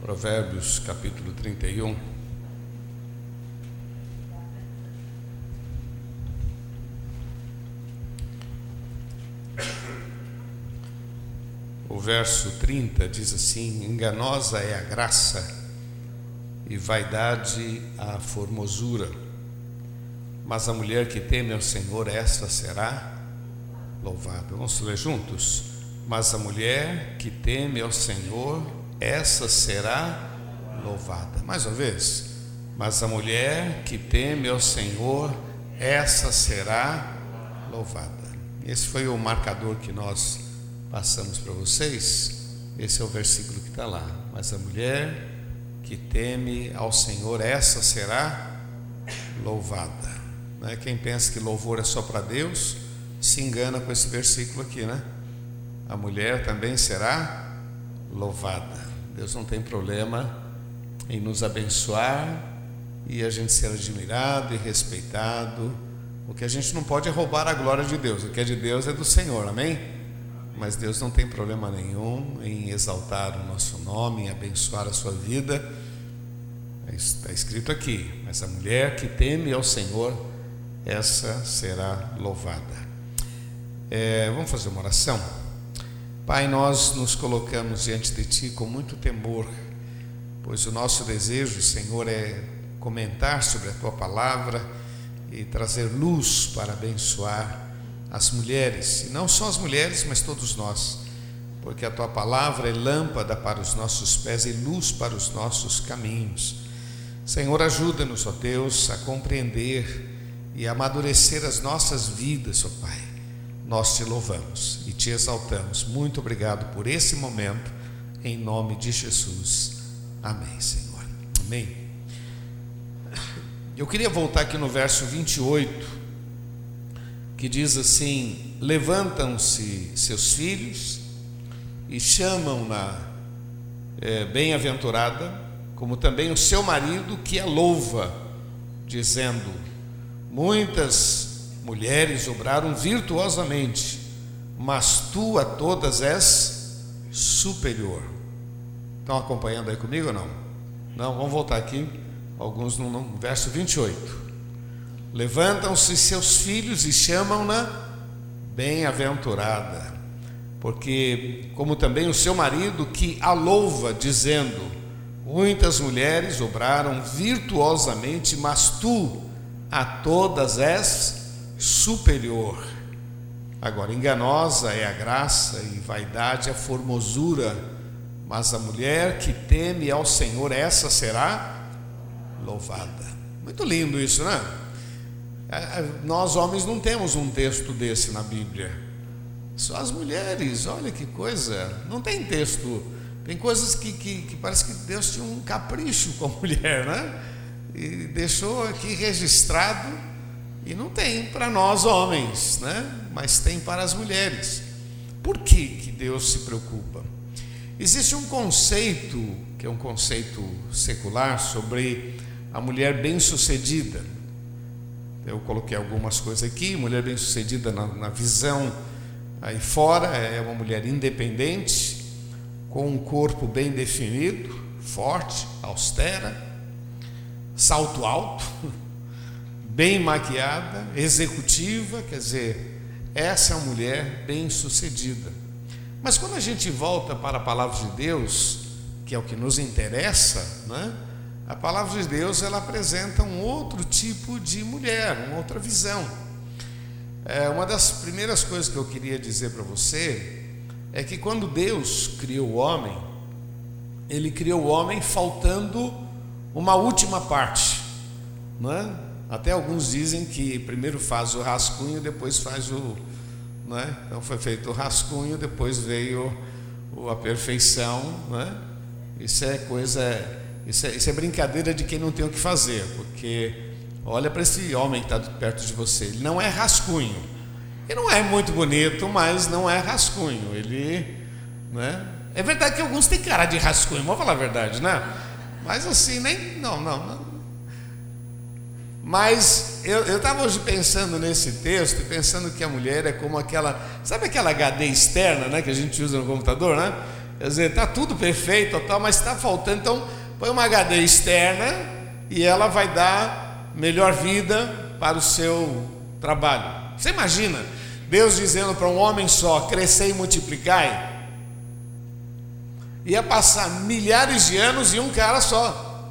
Provérbios capítulo 31. O verso 30 diz assim: Enganosa é a graça e vaidade a formosura, mas a mulher que teme ao Senhor, essa será louvada. Vamos ler juntos? Mas a mulher que teme ao Senhor, essa será louvada. Mais uma vez. Mas a mulher que teme ao Senhor, essa será louvada. Esse foi o marcador que nós passamos para vocês. Esse é o versículo que está lá. Mas a mulher que teme ao Senhor, essa será louvada. Né? Quem pensa que louvor é só para Deus, se engana com esse versículo aqui, né? A mulher também será louvada. Deus não tem problema em nos abençoar e a gente ser admirado e respeitado. O que a gente não pode é roubar a glória de Deus. O que é de Deus é do Senhor, amém? Mas Deus não tem problema nenhum em exaltar o nosso nome, em abençoar a sua vida. Está escrito aqui: mas a mulher que teme ao Senhor, essa será louvada. É, vamos fazer uma oração? Pai, nós nos colocamos diante de Ti com muito temor, pois o nosso desejo, Senhor, é comentar sobre a Tua palavra e trazer luz para abençoar as mulheres, e não só as mulheres, mas todos nós, porque a Tua palavra é lâmpada para os nossos pés e luz para os nossos caminhos. Senhor, ajuda-nos, ó Deus, a compreender e amadurecer as nossas vidas, ó Pai nós te louvamos e te exaltamos. Muito obrigado por esse momento, em nome de Jesus. Amém, Senhor. Amém. Eu queria voltar aqui no verso 28, que diz assim: Levantam-se seus filhos e chamam-na é, bem-aventurada, como também o seu marido que a louva, dizendo: Muitas mulheres obraram virtuosamente, mas tu a todas és superior. Estão acompanhando aí comigo ou não? Não, vamos voltar aqui, alguns no, verso 28. Levantam-se seus filhos e chamam-na bem-aventurada, porque, como também o seu marido, que a louva, dizendo: Muitas mulheres obraram virtuosamente, mas tu a todas és superior. Agora, enganosa é a graça e vaidade a formosura, mas a mulher que teme ao Senhor, essa será louvada. Muito lindo isso, né? É, é, nós homens não temos um texto desse na Bíblia. Só as mulheres, olha que coisa. Não tem texto. Tem coisas que, que, que parece que Deus tinha um capricho com a mulher, né? E deixou aqui registrado e não tem para nós homens, né? mas tem para as mulheres. Por que, que Deus se preocupa? Existe um conceito, que é um conceito secular, sobre a mulher bem-sucedida. Eu coloquei algumas coisas aqui. Mulher bem-sucedida na, na visão aí fora é uma mulher independente, com um corpo bem definido, forte, austera, salto alto bem maquiada, executiva, quer dizer, essa é uma mulher bem-sucedida. Mas quando a gente volta para a palavra de Deus, que é o que nos interessa, né? A palavra de Deus ela apresenta um outro tipo de mulher, uma outra visão. É, uma das primeiras coisas que eu queria dizer para você é que quando Deus criou o homem, Ele criou o homem faltando uma última parte, não é? Até alguns dizem que primeiro faz o rascunho, depois faz o. Né? Então foi feito o rascunho, depois veio a perfeição. Né? Isso é coisa. Isso é, isso é brincadeira de quem não tem o que fazer, porque olha para esse homem que está perto de você, ele não é rascunho. Ele não é muito bonito, mas não é rascunho. Ele. Né? É verdade que alguns têm cara de rascunho, vamos falar a verdade, né? Mas assim, nem. Não, não, não mas eu estava hoje pensando nesse texto, pensando que a mulher é como aquela, sabe aquela HD externa, né, que a gente usa no computador, né? Quer dizer, está tudo perfeito, tal, mas está faltando. Então, põe uma HD externa e ela vai dar melhor vida para o seu trabalho. Você imagina Deus dizendo para um homem só: crescer e multiplicai? Ia passar milhares de anos e um cara só,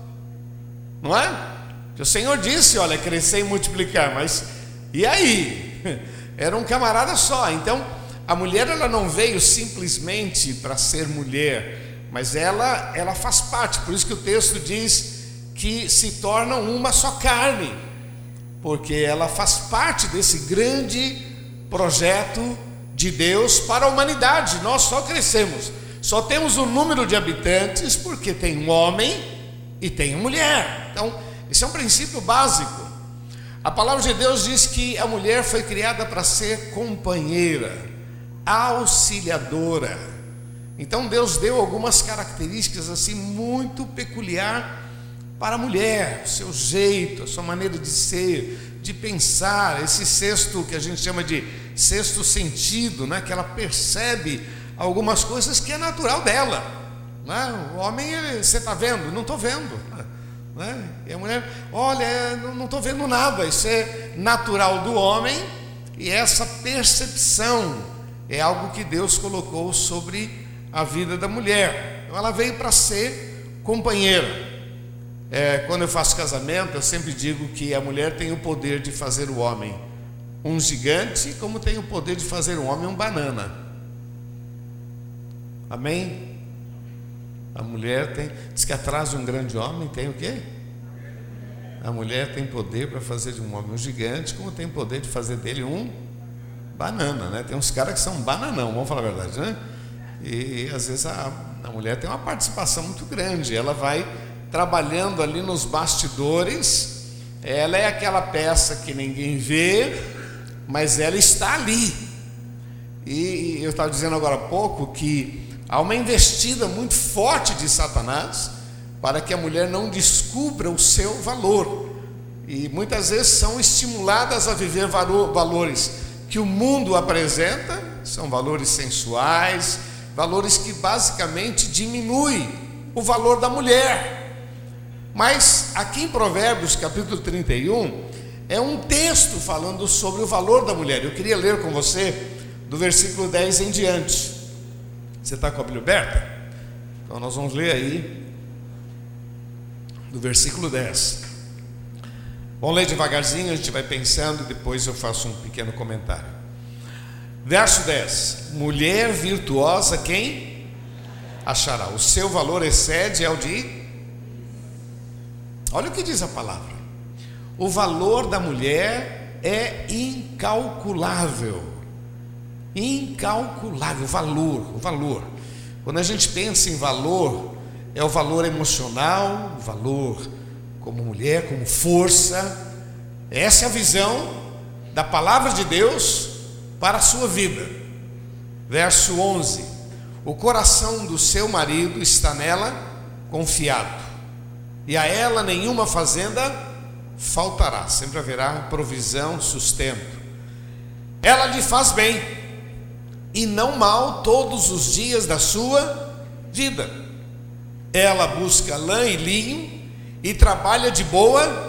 não é? O Senhor disse: olha, crescer e multiplicar, mas e aí? Era um camarada só. Então, a mulher ela não veio simplesmente para ser mulher, mas ela ela faz parte. Por isso que o texto diz que se tornam uma só carne, porque ela faz parte desse grande projeto de Deus para a humanidade. Nós só crescemos, só temos o um número de habitantes porque tem um homem e tem uma mulher. Então, esse é um princípio básico. A palavra de Deus diz que a mulher foi criada para ser companheira, auxiliadora. Então Deus deu algumas características assim muito peculiar para a mulher, o seu jeito, a sua maneira de ser, de pensar, esse sexto que a gente chama de sexto sentido, né? que ela percebe algumas coisas que é natural dela. Né? O homem, ele, você está vendo? Não estou vendo. Né? E a mulher, olha, não estou vendo nada. Isso é natural do homem e essa percepção é algo que Deus colocou sobre a vida da mulher. Então, ela veio para ser companheira. É, quando eu faço casamento, eu sempre digo que a mulher tem o poder de fazer o homem um gigante, como tem o poder de fazer o homem um banana. Amém? A mulher tem, diz que atrás de um grande homem tem o quê? A mulher tem poder para fazer de um homem um gigante, como tem poder de fazer dele um banana, né? Tem uns caras que são bananão, vamos falar a verdade, né? E, e às vezes a, a mulher tem uma participação muito grande, ela vai trabalhando ali nos bastidores. Ela é aquela peça que ninguém vê, mas ela está ali. E eu estava dizendo agora há pouco que há uma investida muito forte de Satanás para que a mulher não descubra o seu valor. E muitas vezes são estimuladas a viver valores que o mundo apresenta, são valores sensuais, valores que basicamente diminuem o valor da mulher. Mas aqui em Provérbios capítulo 31, é um texto falando sobre o valor da mulher. Eu queria ler com você do versículo 10 em diante. Você está com a Bíblia aberta? Então nós vamos ler aí do versículo 10. Vamos ler devagarzinho, a gente vai pensando e depois eu faço um pequeno comentário. Verso 10: Mulher virtuosa, quem achará? O seu valor excede ao de Olha o que diz a palavra. O valor da mulher é incalculável. Incalculável, valor, o valor. Quando a gente pensa em valor, é o valor emocional, o valor como mulher, como força. Essa é a visão da palavra de Deus para a sua vida. Verso 11: O coração do seu marido está nela confiado e a ela nenhuma fazenda faltará, sempre haverá provisão, sustento. Ela lhe faz bem e não mal todos os dias da sua vida. Ela busca lã e linho e trabalha de boa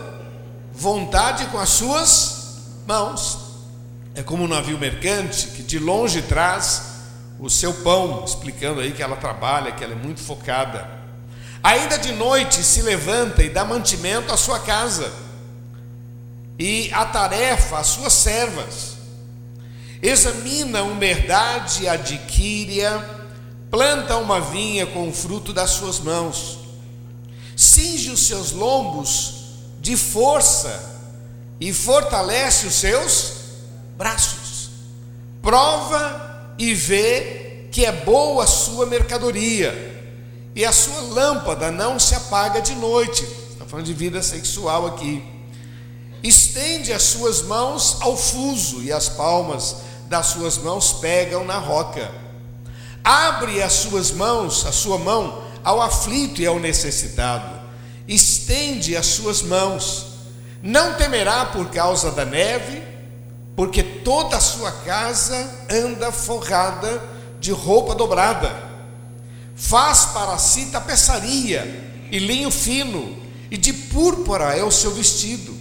vontade com as suas mãos. É como um navio mercante que de longe traz o seu pão, explicando aí que ela trabalha, que ela é muito focada. Ainda de noite se levanta e dá mantimento à sua casa, e a tarefa às suas servas. Examina uma herdade, adquire-a, planta uma vinha com o fruto das suas mãos, cinge os seus lombos de força e fortalece os seus braços. Prova e vê que é boa a sua mercadoria e a sua lâmpada não se apaga de noite. Está falando de vida sexual aqui. Estende as suas mãos ao fuso e as palmas das suas mãos pegam na roca. Abre as suas mãos, a sua mão ao aflito e ao necessitado. Estende as suas mãos. Não temerá por causa da neve, porque toda a sua casa anda forrada de roupa dobrada faz para si tapeçaria e linho fino, e de púrpura é o seu vestido.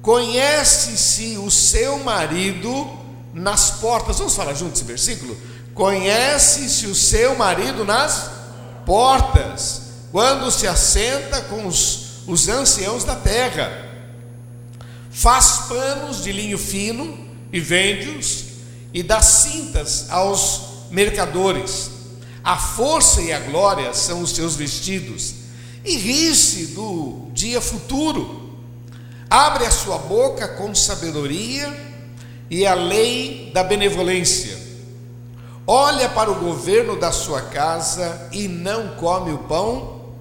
Conhece-se o seu marido nas portas. Vamos falar juntos esse versículo? Conhece-se o seu marido nas portas, quando se assenta com os, os anciãos da terra. Faz panos de linho fino e vende-os, e dá cintas aos mercadores. A força e a glória são os seus vestidos, e ri-se do dia futuro. Abre a sua boca com sabedoria e a lei da benevolência. Olha para o governo da sua casa e não come o pão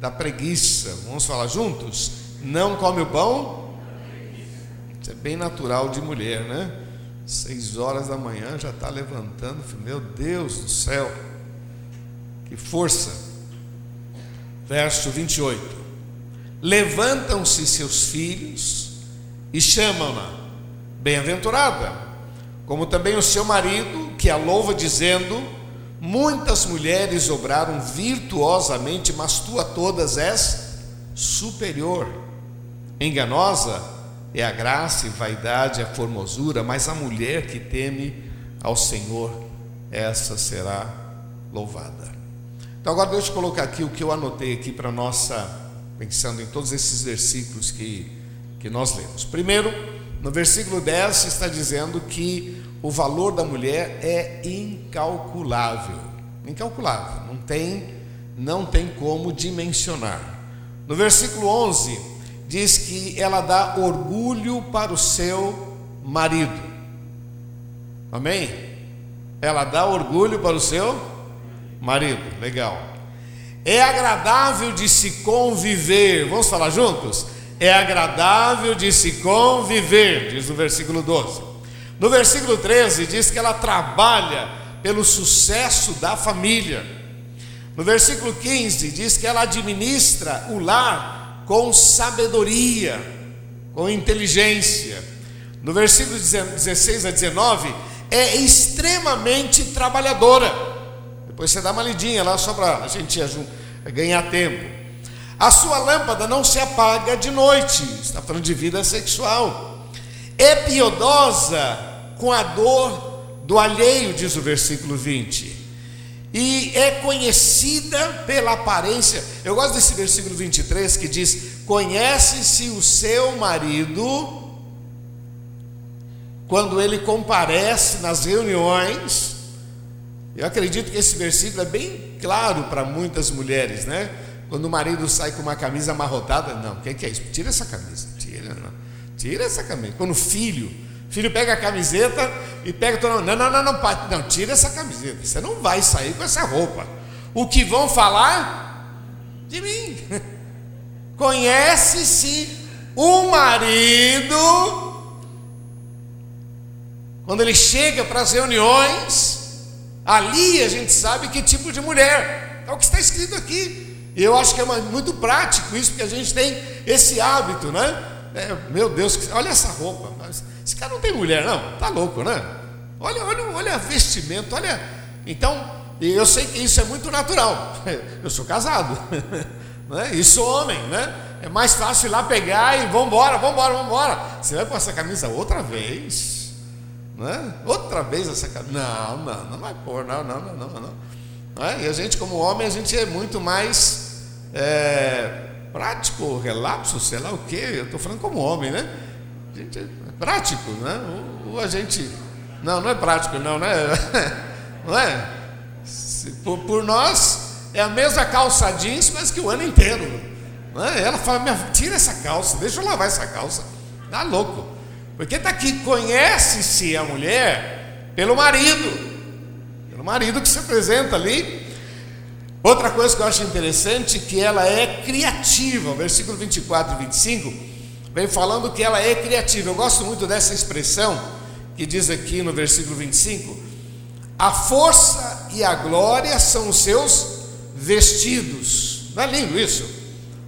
da preguiça. Vamos falar juntos? Não come o pão? Isso é bem natural de mulher, né? Seis horas da manhã já está levantando. Meu Deus do céu, que força. Verso 28. Levantam-se seus filhos e chamam-na bem-aventurada, como também o seu marido, que a louva, dizendo: Muitas mulheres obraram virtuosamente, mas tu a todas és superior. Enganosa é a graça e vaidade, a formosura, mas a mulher que teme ao Senhor, essa será louvada. Então agora deixa eu colocar aqui o que eu anotei aqui para nossa, pensando em todos esses versículos que, que nós lemos. Primeiro, no versículo 10 está dizendo que o valor da mulher é incalculável. Incalculável, não tem, não tem como dimensionar. No versículo 11, diz que ela dá orgulho para o seu marido. Amém? Ela dá orgulho para o seu marido. Legal. É agradável de se conviver. Vamos falar juntos? É agradável de se conviver, diz no versículo 12. No versículo 13 diz que ela trabalha pelo sucesso da família. No versículo 15 diz que ela administra o lar com sabedoria, com inteligência. No versículo 16 a 19, é extremamente trabalhadora. Depois você dá uma lidinha lá só para a gente ganhar tempo. A sua lâmpada não se apaga de noite, está falando de vida sexual. É piedosa com a dor do alheio, diz o versículo 20 e é conhecida pela aparência. Eu gosto desse versículo 23 que diz: Conhece-se o seu marido quando ele comparece nas reuniões. Eu acredito que esse versículo é bem claro para muitas mulheres, né? Quando o marido sai com uma camisa amarrotada, não, o que, que é isso? Tira essa camisa, tira, não. tira essa camisa. Quando o filho filho pega a camiseta e pega. Não, não, não, não, pai, não, tira essa camiseta. Você não vai sair com essa roupa. O que vão falar de mim. Conhece-se o marido quando ele chega para as reuniões, ali a gente sabe que tipo de mulher. É o que está escrito aqui. E eu acho que é muito prático isso, porque a gente tem esse hábito, né? É, meu Deus, olha essa roupa. Esse cara não tem mulher, não. Tá louco, né? Olha, olha, olha vestimento, olha. Então, eu sei que isso é muito natural. Eu sou casado, né? E sou homem, né? É mais fácil ir lá pegar e vambora, vambora, vambora. Você vai com essa camisa outra vez, né? Outra vez essa camisa. Não, não, não vai pôr, não, não, não, não, não. É? E a gente, como homem, a gente é muito mais é, prático, relapso, sei lá o quê. Eu estou falando como homem, né? Gente é prático, né? Ou a gente. Não, não é prático, não, né? Não é? Por, por, nós é a mesma calça jeans, mas que o ano inteiro. Né? Ela fala: tira essa calça, deixa eu lavar essa calça. Tá louco. Porque está aqui, conhece-se a mulher pelo marido, pelo marido que se apresenta ali. Outra coisa que eu acho interessante que ela é criativa, versículo 24 e 25 vem falando que ela é criativa. Eu gosto muito dessa expressão que diz aqui no versículo 25: a força e a glória são os seus vestidos. Não é lindo isso?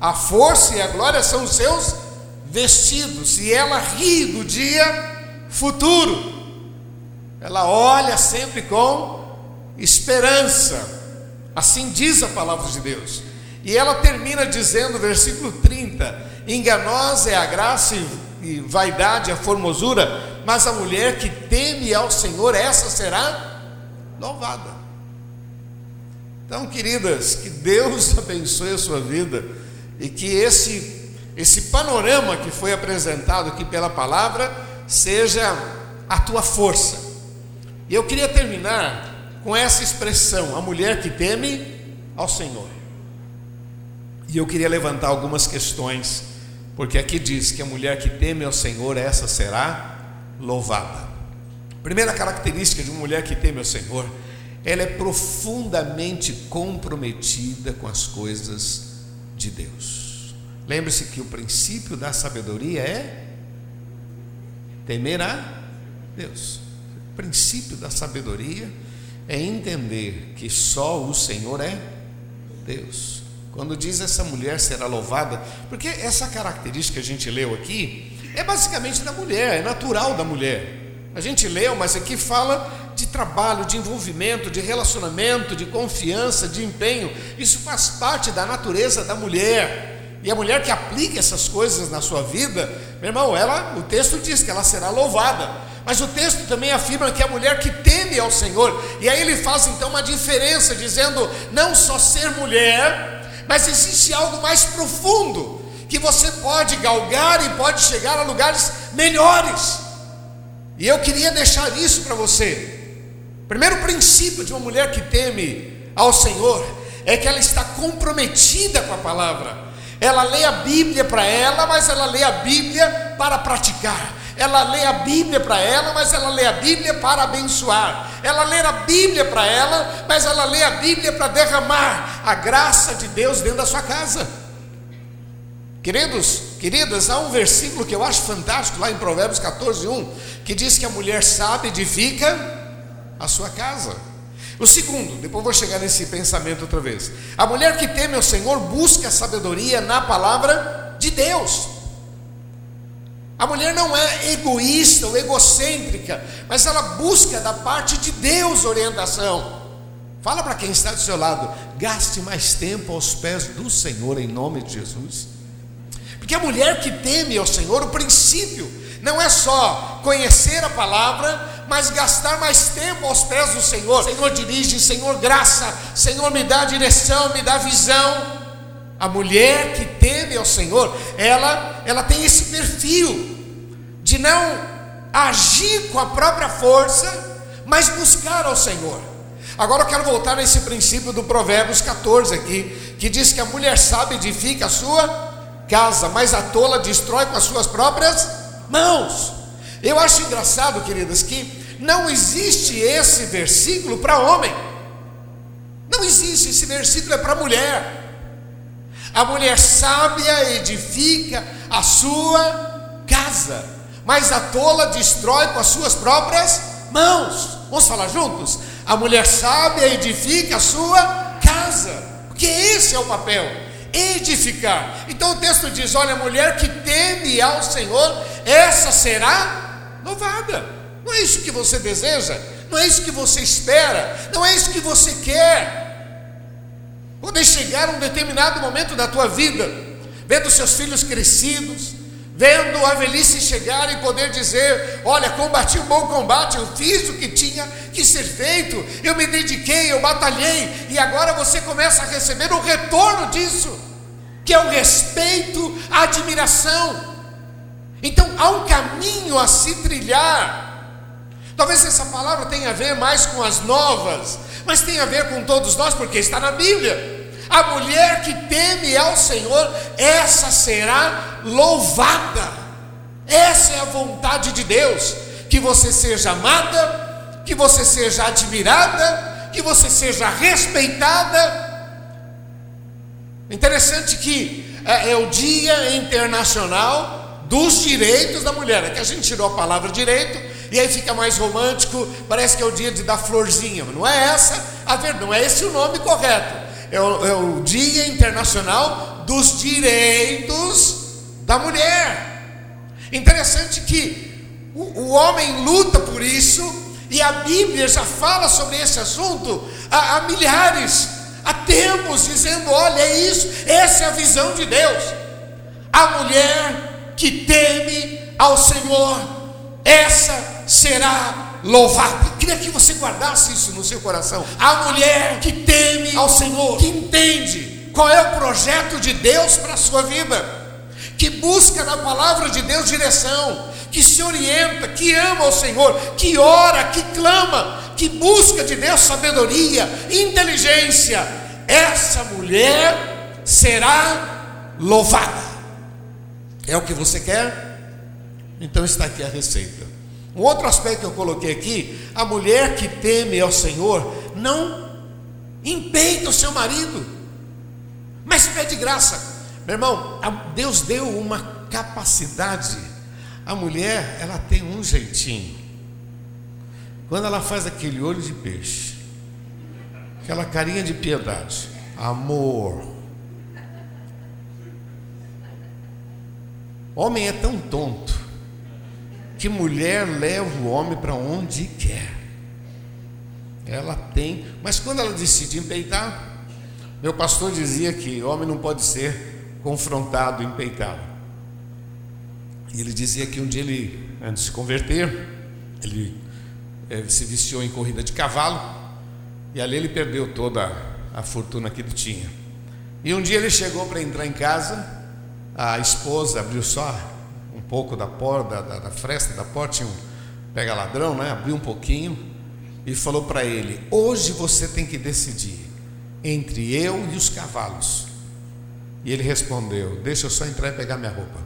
A força e a glória são os seus vestidos, e ela ri do dia futuro. Ela olha sempre com esperança. Assim diz a palavra de Deus. E ela termina dizendo, versículo 30: Enganosa é a graça e vaidade, a formosura, mas a mulher que teme ao Senhor, essa será louvada. Então, queridas, que Deus abençoe a sua vida e que esse esse panorama que foi apresentado aqui pela palavra seja a tua força. E eu queria terminar com essa expressão: a mulher que teme ao Senhor. E eu queria levantar algumas questões, porque aqui diz que a mulher que teme ao Senhor, essa será louvada. Primeira característica de uma mulher que teme ao Senhor, ela é profundamente comprometida com as coisas de Deus. Lembre-se que o princípio da sabedoria é temer a Deus. O princípio da sabedoria é entender que só o Senhor é Deus. Quando diz essa mulher será louvada, porque essa característica que a gente leu aqui é basicamente da mulher, é natural da mulher. A gente leu, mas aqui fala de trabalho, de envolvimento, de relacionamento, de confiança, de empenho. Isso faz parte da natureza da mulher. E a mulher que aplica essas coisas na sua vida, meu irmão, ela, o texto diz que ela será louvada. Mas o texto também afirma que a mulher que teme ao Senhor, e aí ele faz então uma diferença, dizendo não só ser mulher, mas existe algo mais profundo, que você pode galgar e pode chegar a lugares melhores. E eu queria deixar isso para você. Primeiro princípio de uma mulher que teme ao Senhor é que ela está comprometida com a palavra. Ela lê a Bíblia para ela, mas ela lê a Bíblia para praticar. Ela lê a Bíblia para ela, mas ela lê a Bíblia para abençoar. Ela lê a Bíblia para ela, mas ela lê a Bíblia para derramar a graça de Deus dentro da sua casa. Queridos, queridas, há um versículo que eu acho fantástico lá em Provérbios 14, 1, que diz que a mulher sábia edifica a sua casa. O segundo, depois vou chegar nesse pensamento outra vez. A mulher que teme ao Senhor busca sabedoria na palavra de Deus. A mulher não é egoísta ou egocêntrica, mas ela busca da parte de Deus orientação. Fala para quem está do seu lado, gaste mais tempo aos pés do Senhor em nome de Jesus. Porque a mulher que teme ao Senhor, o princípio não é só conhecer a palavra, mas gastar mais tempo aos pés do Senhor. Senhor dirige, Senhor graça, Senhor me dá direção, me dá visão. A mulher que teme ao Senhor, ela, ela tem esse perfil de não agir com a própria força, mas buscar ao Senhor. Agora eu quero voltar nesse princípio do Provérbios 14 aqui, que diz que a mulher sábia edifica a sua casa, mas a tola destrói com as suas próprias mãos. Eu acho engraçado, queridas, que não existe esse versículo para homem. Não existe, esse versículo é para mulher. A mulher sábia edifica a sua casa, mas a tola destrói com as suas próprias mãos. Vamos falar juntos? A mulher sábia edifica a sua casa, porque esse é o papel edificar. Então o texto diz: olha, a mulher que teme ao Senhor, essa será louvada. Não é isso que você deseja, não é isso que você espera, não é isso que você quer. Poder chegar um determinado momento da tua vida, vendo seus filhos crescidos, vendo a velhice chegar e poder dizer: Olha, combati o um bom combate, eu fiz o que tinha que ser feito, eu me dediquei, eu batalhei, e agora você começa a receber o retorno disso que é o respeito, a admiração. Então há um caminho a se trilhar. Talvez essa palavra tenha a ver mais com as novas, mas tem a ver com todos nós, porque está na Bíblia. A mulher que teme ao Senhor, essa será louvada. Essa é a vontade de Deus, que você seja amada, que você seja admirada, que você seja respeitada Interessante que é, é, o Dia Internacional dos Direitos da Mulher. É que a gente tirou a palavra direito e aí fica mais romântico, parece que é o dia de dar florzinha. Mas não é essa a verdade, não é esse o nome correto. É o, é o Dia Internacional dos Direitos da Mulher. Interessante que o, o homem luta por isso e a Bíblia já fala sobre esse assunto há, há milhares há batemos dizendo: olha, é isso, essa é a visão de Deus. A mulher que teme ao Senhor, essa será louvada. Eu queria que você guardasse isso no seu coração. A mulher que teme ao Senhor, que entende qual é o projeto de Deus para a sua vida, que busca na palavra de Deus direção, que se orienta, que ama o Senhor, que ora, que clama, que busca de Deus sabedoria, inteligência, essa mulher será louvada. É o que você quer? Então está aqui a receita. Um outro aspecto que eu coloquei aqui: a mulher que teme ao Senhor não empeita o seu marido, mas pede graça. Meu irmão, Deus deu uma capacidade. A mulher, ela tem um jeitinho. Quando ela faz aquele olho de peixe, aquela carinha de piedade, amor. Homem é tão tonto que mulher leva o homem para onde quer. Ela tem, mas quando ela decide empeitar, meu pastor dizia que homem não pode ser confrontado, empeitado. E ele dizia que um dia ele, antes de se converter, ele ele se viciou em corrida de cavalo e ali ele perdeu toda a fortuna que ele tinha. E um dia ele chegou para entrar em casa, a esposa abriu só pouco da porta, da, da fresta da porta, tinha um pega ladrão, né? Abriu um pouquinho e falou para ele: Hoje você tem que decidir entre eu e os cavalos. E ele respondeu: Deixa eu só entrar e pegar minha roupa.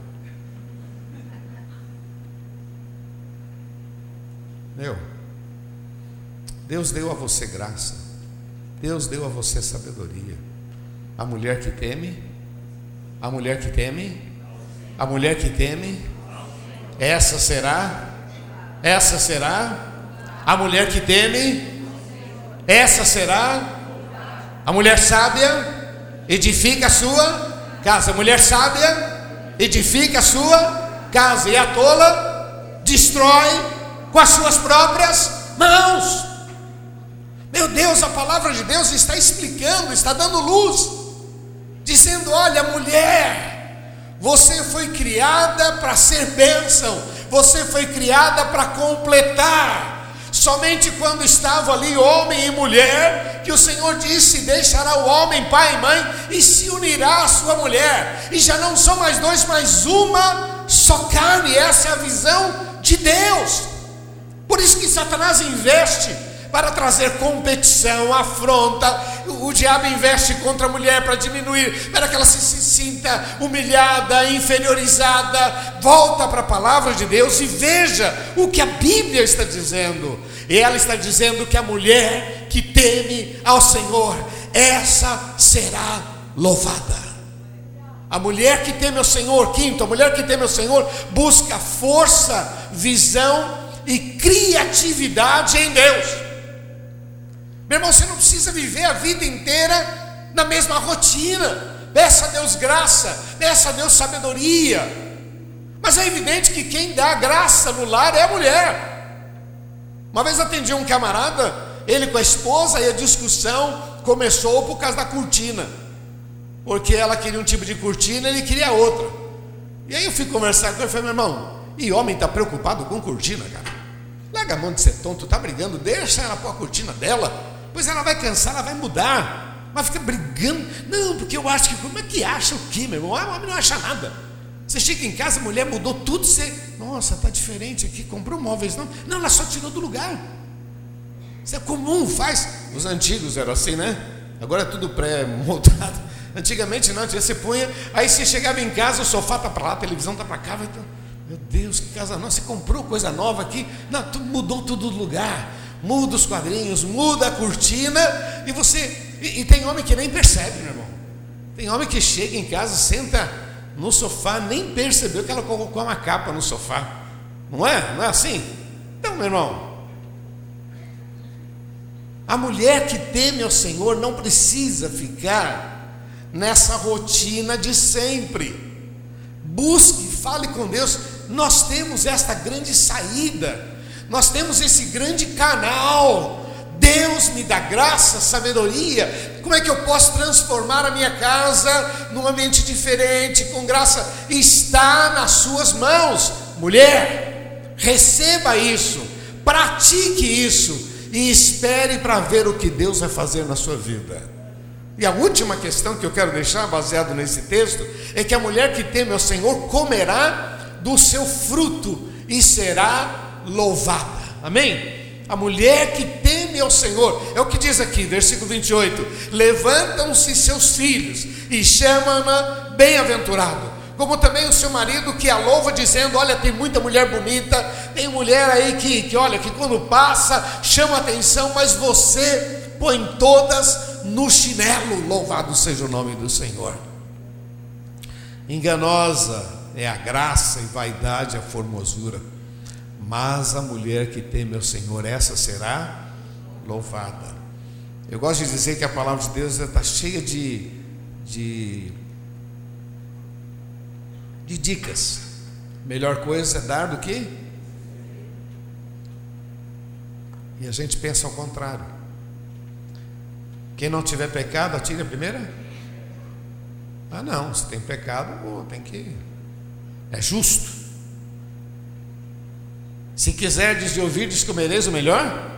Meu, Deus deu a você graça. Deus deu a você sabedoria. A mulher que teme, a mulher que teme, a mulher que teme, essa será, essa será, a mulher que teme, essa será, a mulher sábia? Edifica a sua casa. A mulher sábia? Edifica a sua casa. E a tola destrói com as suas próprias mãos. Meu Deus, a palavra de Deus está explicando, está dando luz, dizendo: olha, mulher, você foi criada para ser bênção, você foi criada para completar. Somente quando estavam ali homem e mulher, que o Senhor disse: Deixará o homem, pai e mãe, e se unirá à sua mulher, e já não são mais dois, mas uma só carne. Essa é a visão de Deus. Por isso que Satanás investe para trazer competição, afronta. O, diabo investe contra a mulher para diminuir, para que ela se, se sinta humilhada, inferiorizada. Volta para a palavra de Deus e veja o que a Bíblia está dizendo. E ela está dizendo que a mulher que teme ao Senhor, essa será louvada. A mulher que teme ao Senhor, quinto, a mulher que teme ao Senhor busca força, visão e criatividade em Deus. Meu irmão, você não precisa viver a vida inteira na mesma rotina. Peça a Deus graça, peça a Deus sabedoria. Mas é evidente que quem dá graça no lar é a mulher. Uma vez atendi um camarada, ele com a esposa, e a discussão começou por causa da cortina. Porque ela queria um tipo de cortina, ele queria outra. E aí eu fui conversar com ele e falei, meu irmão, e homem está preocupado com cortina, cara? Larga a mão de ser tonto, tá brigando, deixa ela pôr a cortina dela. Pois ela vai cansar, ela vai mudar. Mas fica brigando. Não, porque eu acho que. Como é que acha o quê, meu irmão? Ah, o homem não acha nada. Você chega em casa, a mulher mudou tudo, você. Nossa, está diferente aqui, comprou móveis, não. Não, ela só tirou do lugar. Isso é comum, faz. Os antigos eram assim, né? Agora é tudo pré-montado. Antigamente não, você punha, aí você chegava em casa, o sofá está para lá, a televisão está para cá, vai meu Deus, que casa nova, você comprou coisa nova aqui? Não, tu mudou tudo do lugar muda os quadrinhos, muda a cortina, e você. E, e, tem homem que nem percebe, meu irmão. Tem homem que chega em casa, senta no sofá, nem percebeu que ela colocou uma capa no sofá. Não é? Não é assim? Então, meu irmão. A mulher que teme ao Senhor não precisa ficar nessa rotina de sempre. Busque, fale com Deus. Nós temos esta grande saída nós temos esse grande canal Deus me dá graça, sabedoria. Como é que eu posso transformar a minha casa num ambiente diferente, com graça? Está nas suas mãos, mulher. Receba isso, pratique isso e espere para ver o que Deus vai fazer na sua vida. E a última questão que eu quero deixar, baseado nesse texto, é que a mulher que teme ao Senhor comerá do seu fruto e será louvada. Amém? A mulher que teme ao Senhor, é o que diz aqui, versículo 28: Levantam-se seus filhos e chamam-na bem-aventurado como também o seu marido que a louva dizendo: Olha, tem muita mulher bonita, tem mulher aí que, que olha, que quando passa chama atenção, mas você põe todas no chinelo. Louvado seja o nome do Senhor. Enganosa é a graça e vaidade a formosura, mas a mulher que teme ao Senhor, essa será louvada. Eu gosto de dizer que a palavra de Deus está cheia de, de de dicas. Melhor coisa é dar do que? E a gente pensa ao contrário. Quem não tiver pecado, atire a primeira? Ah, não, se tem pecado, pô, tem que. É justo. Se quiserdes de ouvir, comereis o melhor?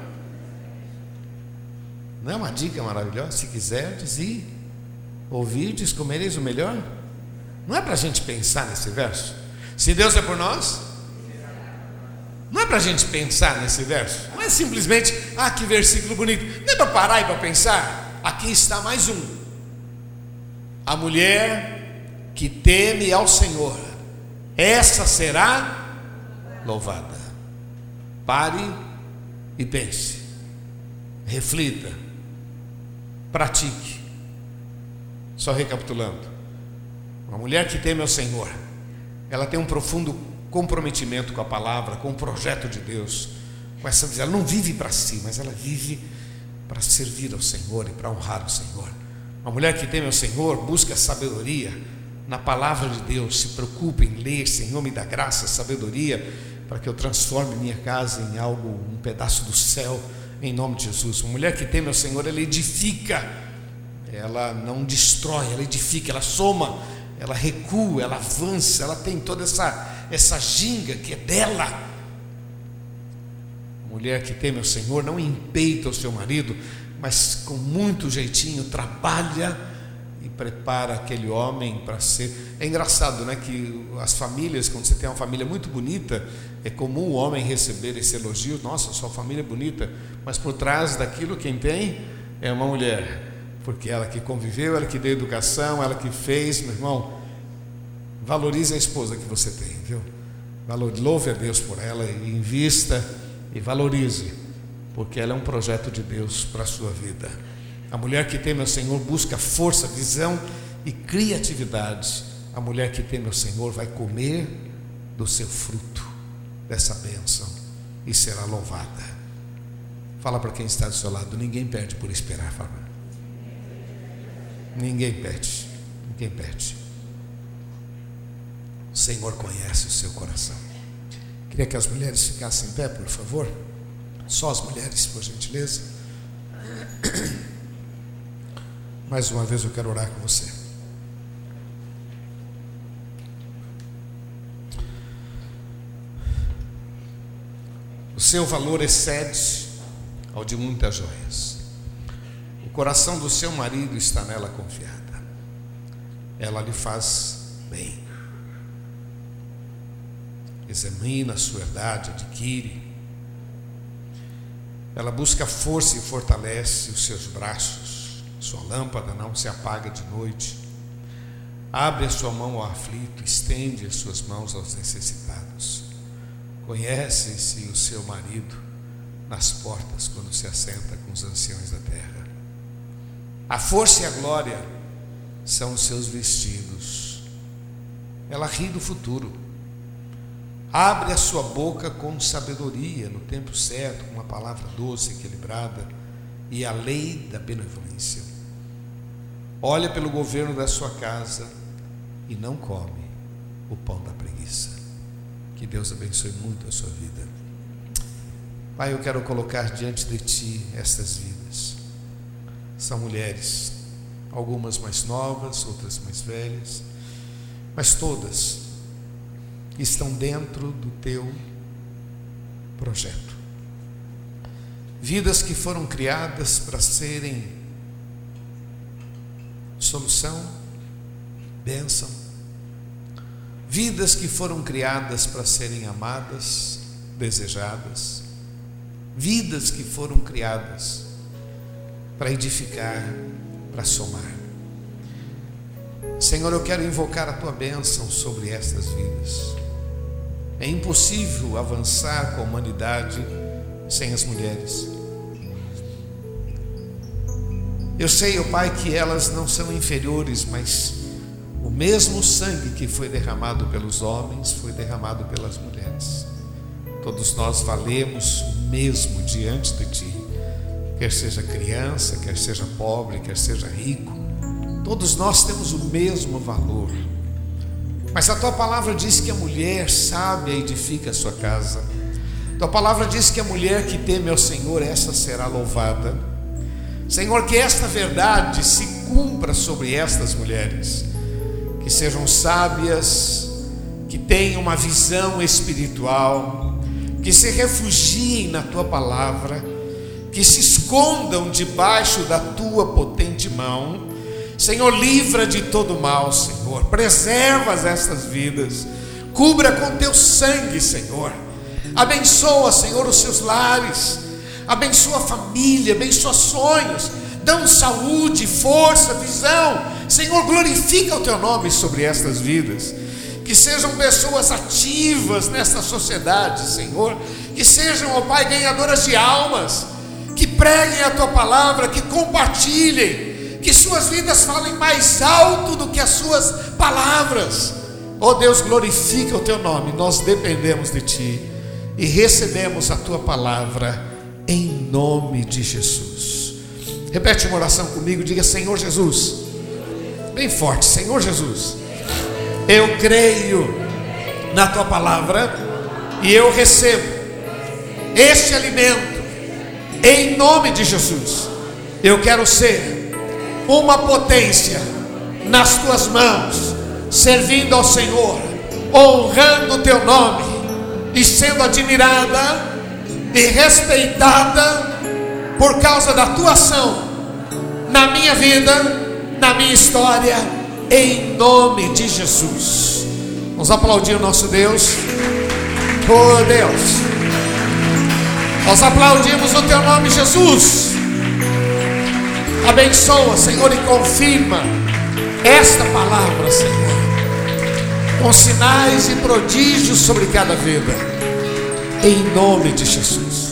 Não é uma dica maravilhosa? Se quiserdes e ouvirdes, comereis o melhor? Não é para a gente pensar nesse verso? Se Deus é por nós, não é para a gente pensar nesse verso. Não é simplesmente, ah, que versículo bonito. Não é para parar e para pensar. Aqui está mais um. A mulher que teme ao Senhor, essa será louvada. Pare e pense, reflita, pratique. Só recapitulando. Uma mulher que teme ao Senhor, ela tem um profundo comprometimento com a palavra, com o projeto de Deus. Com essa, ela não vive para si, mas ela vive para servir ao Senhor e para honrar o Senhor. Uma mulher que teme ao Senhor busca sabedoria na palavra de Deus, se preocupa em ler, Senhor, me dá graça, sabedoria, para que eu transforme minha casa em algo, um pedaço do céu, em nome de Jesus. Uma mulher que teme ao Senhor, ela edifica, ela não destrói, ela edifica, ela soma ela recua, ela avança, ela tem toda essa, essa ginga que é dela. Mulher que teme o Senhor não empeita o seu marido, mas com muito jeitinho trabalha prepara aquele homem para ser. É engraçado, né? Que as famílias, quando você tem uma família muito bonita, é comum o homem receber esse elogio: nossa, sua família é bonita, mas por trás daquilo quem tem é uma mulher porque ela que conviveu, ela que deu educação, ela que fez, meu irmão, valorize a esposa que você tem, viu? louve a Deus por ela invista e valorize, porque ela é um projeto de Deus para a sua vida. A mulher que teme ao Senhor busca força, visão e criatividade. A mulher que teme ao Senhor vai comer do seu fruto, dessa bênção, e será louvada. Fala para quem está do seu lado, ninguém perde por esperar, fala. Ninguém pede, ninguém pede. O Senhor conhece o seu coração. Queria que as mulheres ficassem em pé, por favor. Só as mulheres, por gentileza. Mais uma vez eu quero orar com você. O seu valor excede ao de muitas joias coração do seu marido está nela confiada. Ela lhe faz bem. Examina a sua verdade, adquire. Ela busca força e fortalece os seus braços. Sua lâmpada não se apaga de noite. Abre a sua mão ao aflito, estende as suas mãos aos necessitados. Conhece-se o seu marido nas portas quando se assenta com os anciões da terra. A força e a glória são os seus vestidos. Ela ri do futuro. Abre a sua boca com sabedoria, no tempo certo, com uma palavra doce, equilibrada, e a lei da benevolência. Olha pelo governo da sua casa e não come o pão da preguiça. Que Deus abençoe muito a sua vida. Pai, eu quero colocar diante de Ti estas vidas. São mulheres, algumas mais novas, outras mais velhas, mas todas estão dentro do Teu projeto. Vidas que foram criadas para serem solução, bênção. Vidas que foram criadas para serem amadas, desejadas. Vidas que foram criadas para edificar, para somar. Senhor, eu quero invocar a tua bênção sobre estas vidas. É impossível avançar com a humanidade sem as mulheres. Eu sei, oh Pai, que elas não são inferiores, mas o mesmo sangue que foi derramado pelos homens foi derramado pelas mulheres. Todos nós valemos o mesmo diante de Ti, quer seja criança, quer seja pobre, quer seja rico, todos nós temos o mesmo valor. Mas a tua palavra diz que a mulher sábia edifica a sua casa. Tua palavra diz que a mulher que teme ao Senhor, essa será louvada. Senhor, que esta verdade se cumpra sobre estas mulheres, que sejam sábias, que tenham uma visão espiritual, que se refugiem na tua palavra, que se escondam debaixo da tua potente mão. Senhor, livra de todo mal, Senhor, preserva estas vidas, cubra com teu sangue, Senhor. Abençoa, Senhor, os seus lares abençoa a família, abençoa sonhos, dão saúde, força, visão. Senhor, glorifica o teu nome sobre estas vidas. Que sejam pessoas ativas nesta sociedade, Senhor. Que sejam, ó Pai, ganhadoras de almas. Que preguem a tua palavra, que compartilhem. Que suas vidas falem mais alto do que as suas palavras. Ó oh Deus, glorifica o teu nome. Nós dependemos de ti e recebemos a tua palavra em nome de Jesus. Repete uma oração comigo, diga: Senhor Jesus, bem forte, Senhor Jesus, eu creio na tua palavra e eu recebo este alimento em nome de Jesus. Eu quero ser uma potência nas tuas mãos, servindo ao Senhor, honrando o teu nome e sendo admirada e respeitada por causa da tua ação na minha vida, na minha história, em nome de Jesus. Vamos aplaudir o nosso Deus. Oh Deus, nós aplaudimos o teu nome, Jesus. Abençoa, Senhor, e confirma esta palavra, Senhor, com sinais e prodígios sobre cada vida em nome de Jesus.